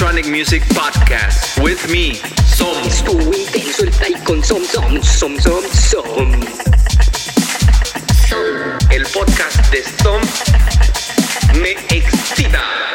Electronic Music Podcast with me, Som. Estuvo intenso el con Som Som Som Som Som. El podcast de Som me excita.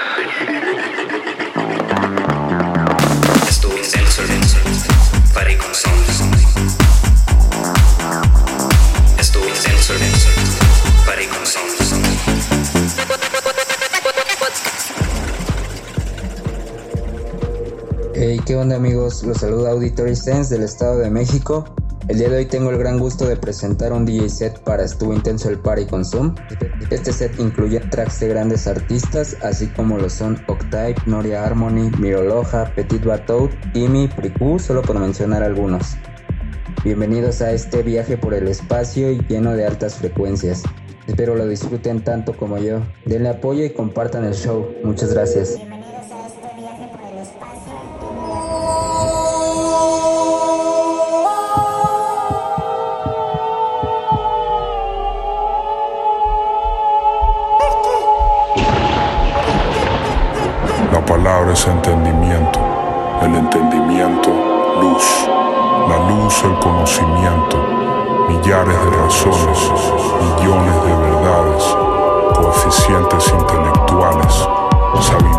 Onda amigos? Los saluda Auditory Sense del Estado de México. El día de hoy tengo el gran gusto de presentar un DJ set para Estuvo Intenso el Party con Zoom. Este set incluye tracks de grandes artistas, así como lo son Octype, Noria Harmony, Miroloja, Petit Bateau, Imi, Priku, solo por mencionar algunos. Bienvenidos a este viaje por el espacio y lleno de altas frecuencias. Espero lo disfruten tanto como yo. Denle apoyo y compartan el show. Muchas gracias. Millares de razones, millones de verdades, coeficientes intelectuales, sabiduría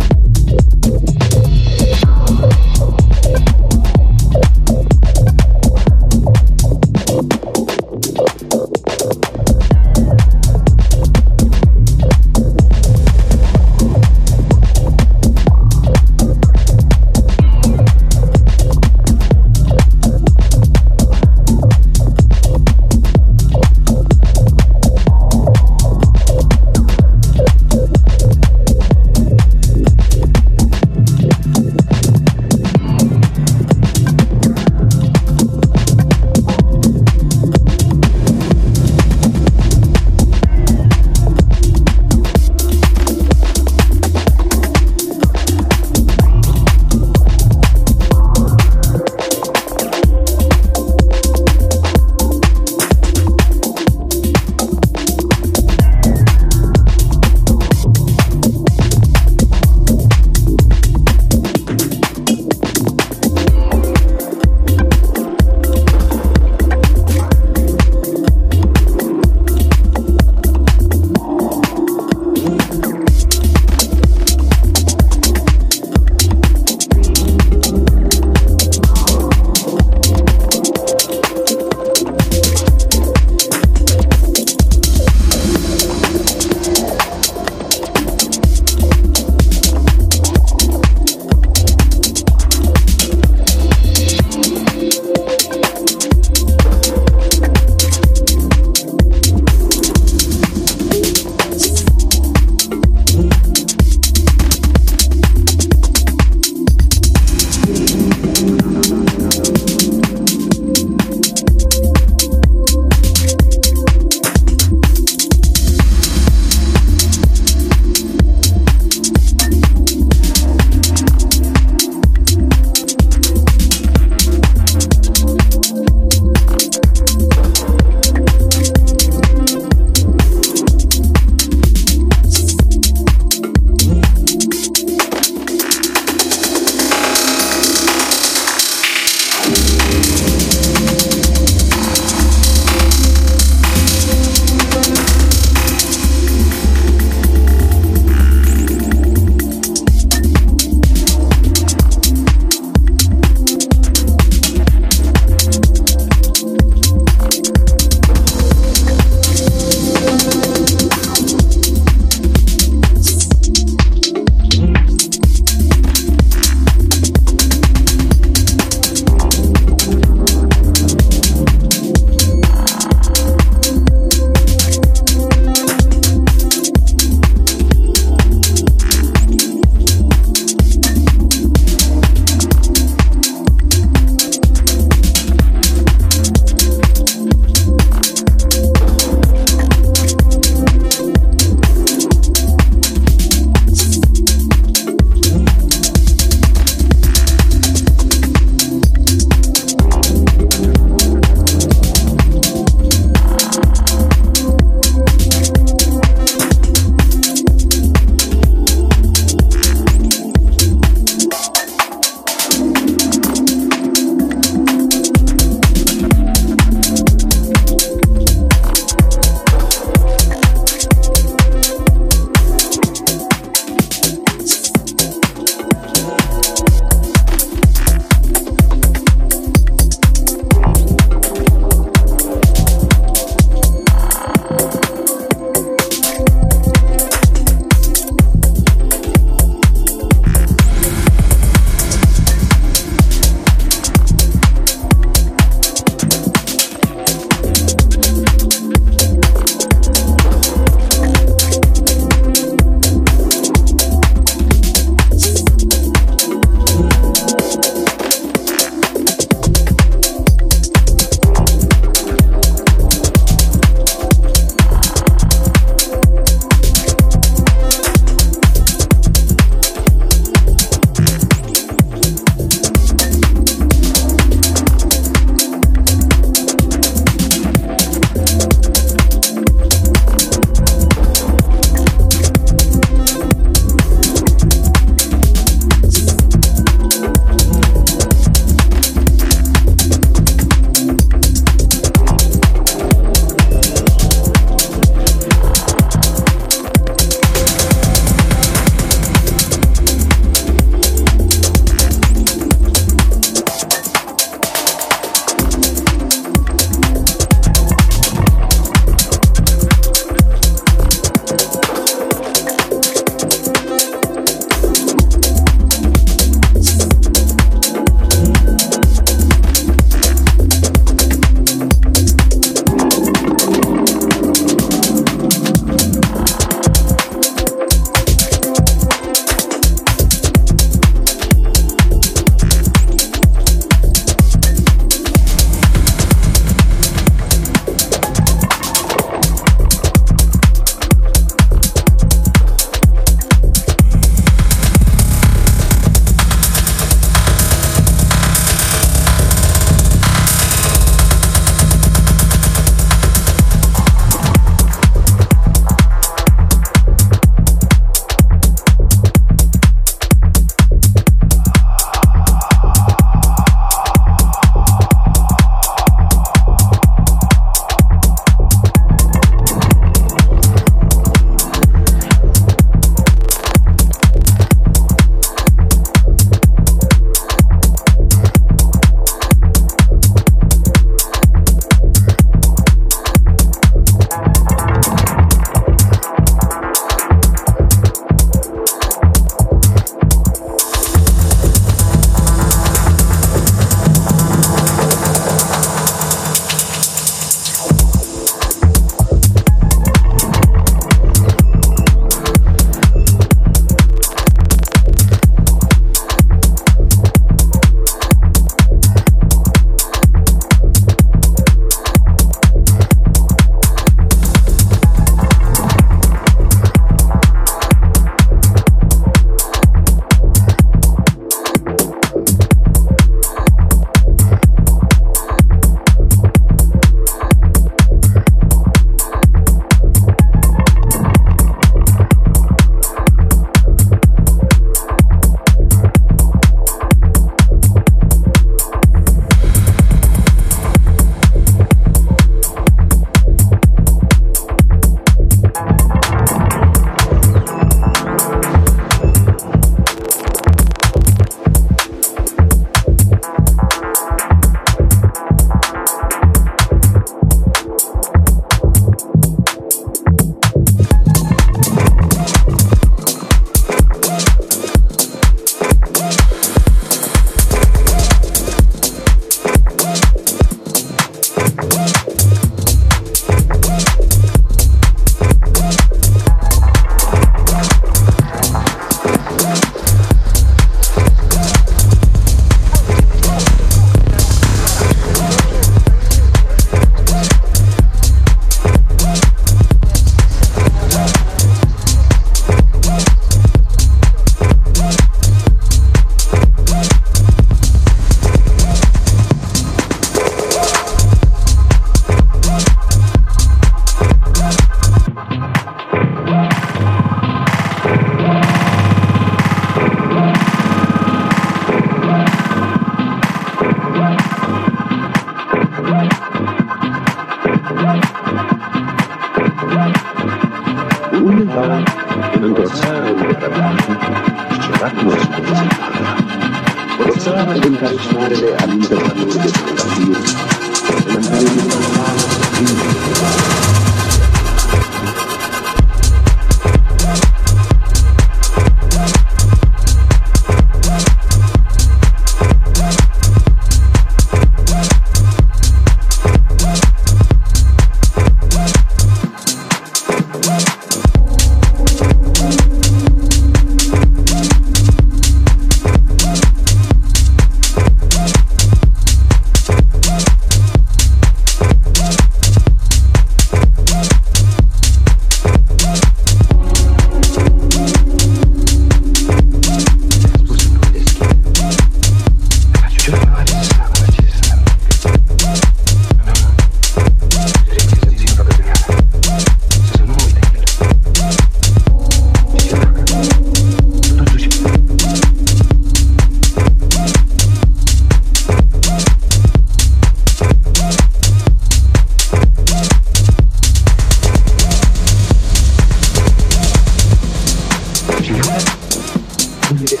it.